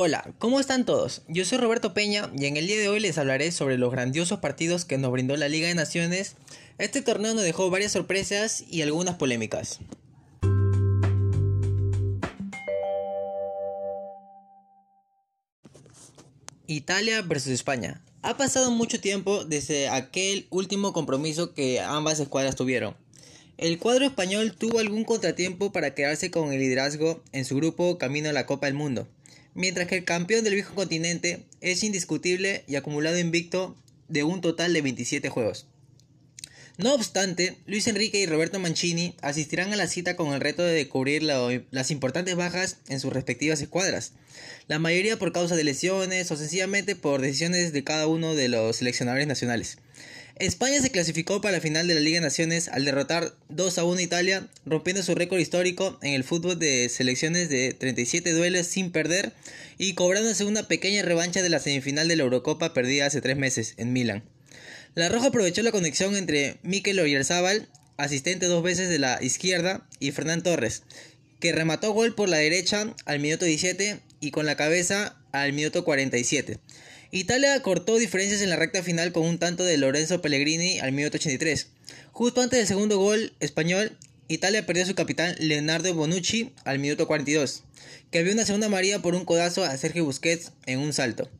Hola, ¿cómo están todos? Yo soy Roberto Peña y en el día de hoy les hablaré sobre los grandiosos partidos que nos brindó la Liga de Naciones. Este torneo nos dejó varias sorpresas y algunas polémicas. Italia versus España. Ha pasado mucho tiempo desde aquel último compromiso que ambas escuadras tuvieron. El cuadro español tuvo algún contratiempo para quedarse con el liderazgo en su grupo camino a la Copa del Mundo mientras que el campeón del viejo continente es indiscutible y acumulado invicto de un total de 27 juegos. No obstante, Luis Enrique y Roberto Mancini asistirán a la cita con el reto de cubrir las importantes bajas en sus respectivas escuadras, la mayoría por causa de lesiones o sencillamente por decisiones de cada uno de los seleccionadores nacionales. España se clasificó para la final de la Liga de Naciones al derrotar 2 a 1 a Italia, rompiendo su récord histórico en el fútbol de selecciones de 37 duelos sin perder y cobrándose una pequeña revancha de la semifinal de la Eurocopa perdida hace tres meses en Milán. La Roja aprovechó la conexión entre Mikel Oyarzábal, asistente dos veces de la izquierda, y Fernán Torres, que remató gol por la derecha al minuto 17 y con la cabeza al minuto 47. Italia cortó diferencias en la recta final con un tanto de Lorenzo Pellegrini al minuto 83. Justo antes del segundo gol español, Italia perdió a su capitán Leonardo Bonucci al minuto 42, que vio una segunda María por un codazo a Sergio Busquets en un salto.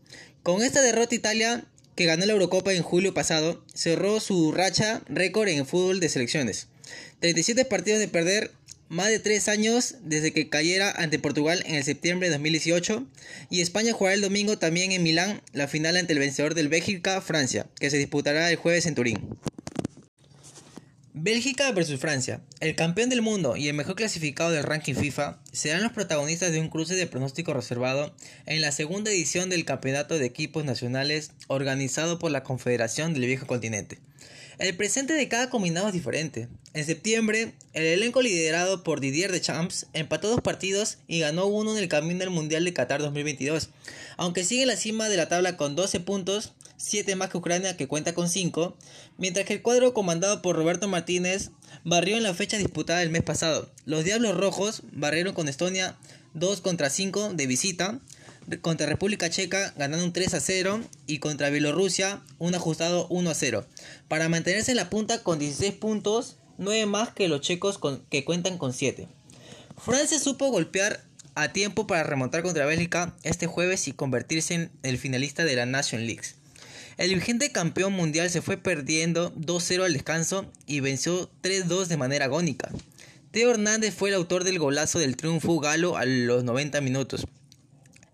Con esta derrota Italia, que ganó la Eurocopa en julio pasado, cerró su racha récord en fútbol de selecciones. 37 partidos de perder más de tres años desde que cayera ante Portugal en el septiembre de 2018 y España jugará el domingo también en Milán la final ante el vencedor del Bélgica, Francia, que se disputará el jueves en Turín. Bélgica versus Francia. El campeón del mundo y el mejor clasificado del ranking FIFA serán los protagonistas de un cruce de pronóstico reservado en la segunda edición del Campeonato de Equipos Nacionales organizado por la Confederación del Viejo Continente. El presente de cada combinado es diferente. En septiembre, el elenco liderado por Didier Deschamps empató dos partidos y ganó uno en el camino del Mundial de Qatar 2022. Aunque sigue en la cima de la tabla con 12 puntos, 7 más que Ucrania que cuenta con 5, mientras que el cuadro comandado por Roberto Martínez barrió en la fecha disputada el mes pasado. Los Diablos Rojos barrieron con Estonia 2 contra 5 de visita, contra República Checa ganando un 3 a 0 y contra Bielorrusia un ajustado 1 a 0 para mantenerse en la punta con 16 puntos, 9 más que los checos que cuentan con 7. Francia supo golpear a tiempo para remontar contra Bélgica este jueves y convertirse en el finalista de la Nation League. El vigente campeón mundial se fue perdiendo 2-0 al descanso y venció 3-2 de manera agónica. Teo Hernández fue el autor del golazo del triunfo galo a los 90 minutos,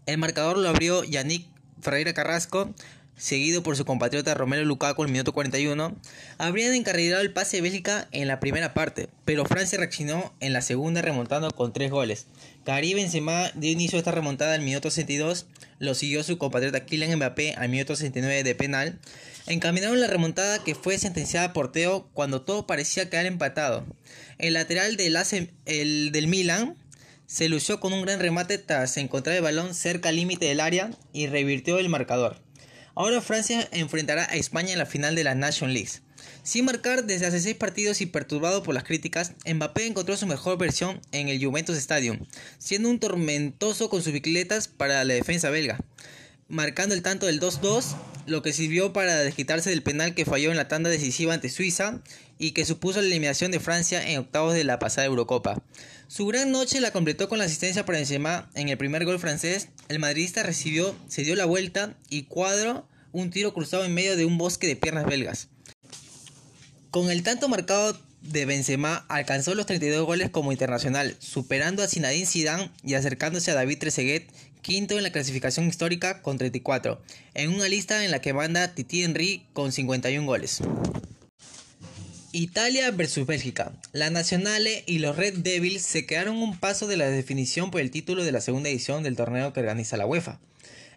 el marcador lo abrió Yannick Ferreira Carrasco, seguido por su compatriota Romero Lukaku en el minuto 41. Habrían encarrilado el pase de Bélgica en la primera parte, pero Francia reaccionó en la segunda remontando con tres goles. Karim Benzema dio inicio a esta remontada al minuto 62, lo siguió su compatriota Kylian Mbappé al minuto 69 de penal. Encaminaron la remontada que fue sentenciada por Teo cuando todo parecía quedar empatado. El lateral del, el del Milan se lució con un gran remate tras encontrar el balón cerca al límite del área y revirtió el marcador. Ahora Francia enfrentará a España en la final de la Nation League. Sin marcar desde hace seis partidos y perturbado por las críticas, Mbappé encontró su mejor versión en el Juventus Stadium, siendo un tormentoso con sus bicicletas para la defensa belga, marcando el tanto del 2-2, lo que sirvió para desquitarse del penal que falló en la tanda decisiva ante Suiza y que supuso la eliminación de Francia en octavos de la pasada Eurocopa. Su gran noche la completó con la asistencia para Benzema en el primer gol francés. El madridista recibió, se dio la vuelta y cuadro un tiro cruzado en medio de un bosque de piernas belgas. Con el tanto marcado de Benzema alcanzó los 32 goles como internacional, superando a Zinedine Zidane y acercándose a David Trezeguet, quinto en la clasificación histórica con 34, en una lista en la que manda Titi Henry con 51 goles. Italia versus Bélgica. La Nacionale y los Red Devils se quedaron un paso de la definición por el título de la segunda edición del torneo que organiza la UEFA.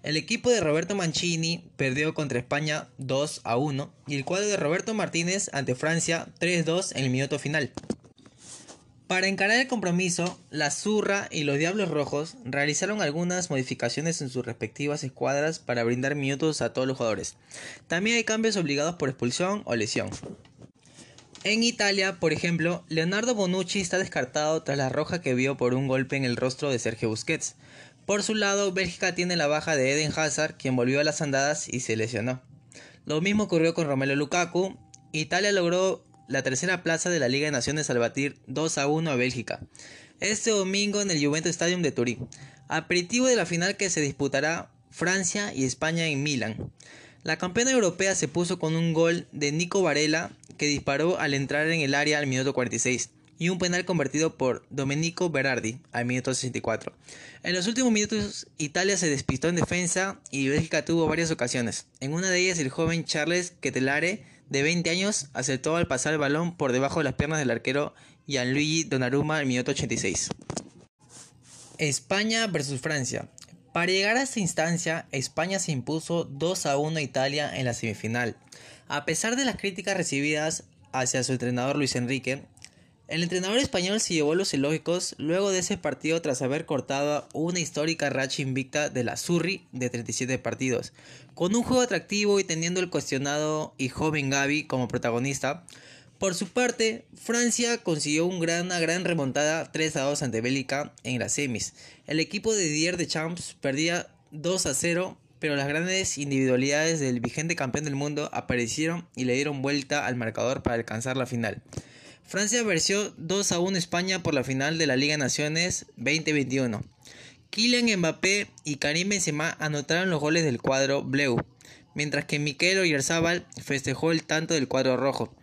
El equipo de Roberto Mancini perdió contra España 2 a 1 y el cuadro de Roberto Martínez ante Francia 3-2 en el minuto final. Para encarar el compromiso, la Zurra y los Diablos Rojos realizaron algunas modificaciones en sus respectivas escuadras para brindar minutos a todos los jugadores. También hay cambios obligados por expulsión o lesión. En Italia, por ejemplo, Leonardo Bonucci está descartado tras la roja que vio por un golpe en el rostro de Sergio Busquets. Por su lado, Bélgica tiene la baja de Eden Hazard, quien volvió a las andadas y se lesionó. Lo mismo ocurrió con Romelu Lukaku. Italia logró la tercera plaza de la Liga de Naciones al batir 2 a 1 a Bélgica. Este domingo en el Juventus Stadium de Turín. Aperitivo de la final que se disputará Francia y España en Milán. La campeona europea se puso con un gol de Nico Varela que disparó al entrar en el área al minuto 46 y un penal convertido por Domenico Berardi al minuto 64. En los últimos minutos Italia se despistó en defensa y Bélgica tuvo varias ocasiones. En una de ellas el joven Charles Ketelare de 20 años aceptó al pasar el balón por debajo de las piernas del arquero Gianluigi Donnarumma al minuto 86. España versus Francia. Para llegar a esta instancia, España se impuso 2 a 1 a Italia en la semifinal. A pesar de las críticas recibidas hacia su entrenador Luis Enrique, el entrenador español se llevó los ilógicos luego de ese partido tras haber cortado una histórica racha invicta de la Surri de 37 partidos. Con un juego atractivo y teniendo el cuestionado y joven Gaby como protagonista, por su parte, Francia consiguió una gran remontada 3 a 2 ante Bélgica en las semis. El equipo de Didier Deschamps perdía 2 a 0, pero las grandes individualidades del vigente campeón del mundo aparecieron y le dieron vuelta al marcador para alcanzar la final. Francia venció 2 a 1 España por la final de la Liga Naciones 2021. Kylian Mbappé y Karim Benzema anotaron los goles del cuadro bleu, mientras que Mikel Oyarzabal festejó el tanto del cuadro rojo.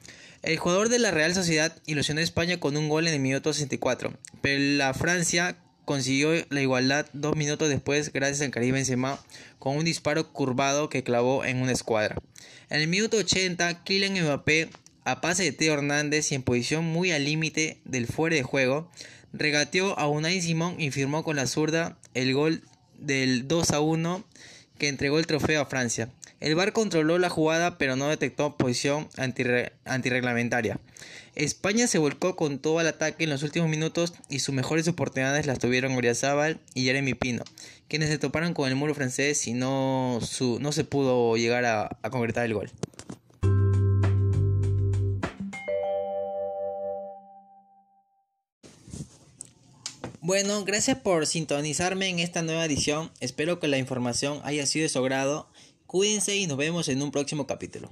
El jugador de la Real Sociedad ilusionó a España con un gol en el minuto 64, pero la Francia consiguió la igualdad dos minutos después gracias a Karim Benzema con un disparo curvado que clavó en una escuadra. En el minuto 80, Kylian Mbappé a pase de Teo Hernández y en posición muy al límite del fuera de juego, regateó a Unai Simón y firmó con la zurda el gol del 2 a 1 que entregó el trofeo a Francia. El VAR controló la jugada pero no detectó posición antirreglamentaria. España se volcó con todo el ataque en los últimos minutos y sus mejores oportunidades las tuvieron Oriazábal y Jeremy Pino, quienes se toparon con el muro francés y no, no se pudo llegar a concretar el gol. Bueno, gracias por sintonizarme en esta nueva edición. Espero que la información haya sido de su agrado. Cuídense y nos vemos en un próximo capítulo.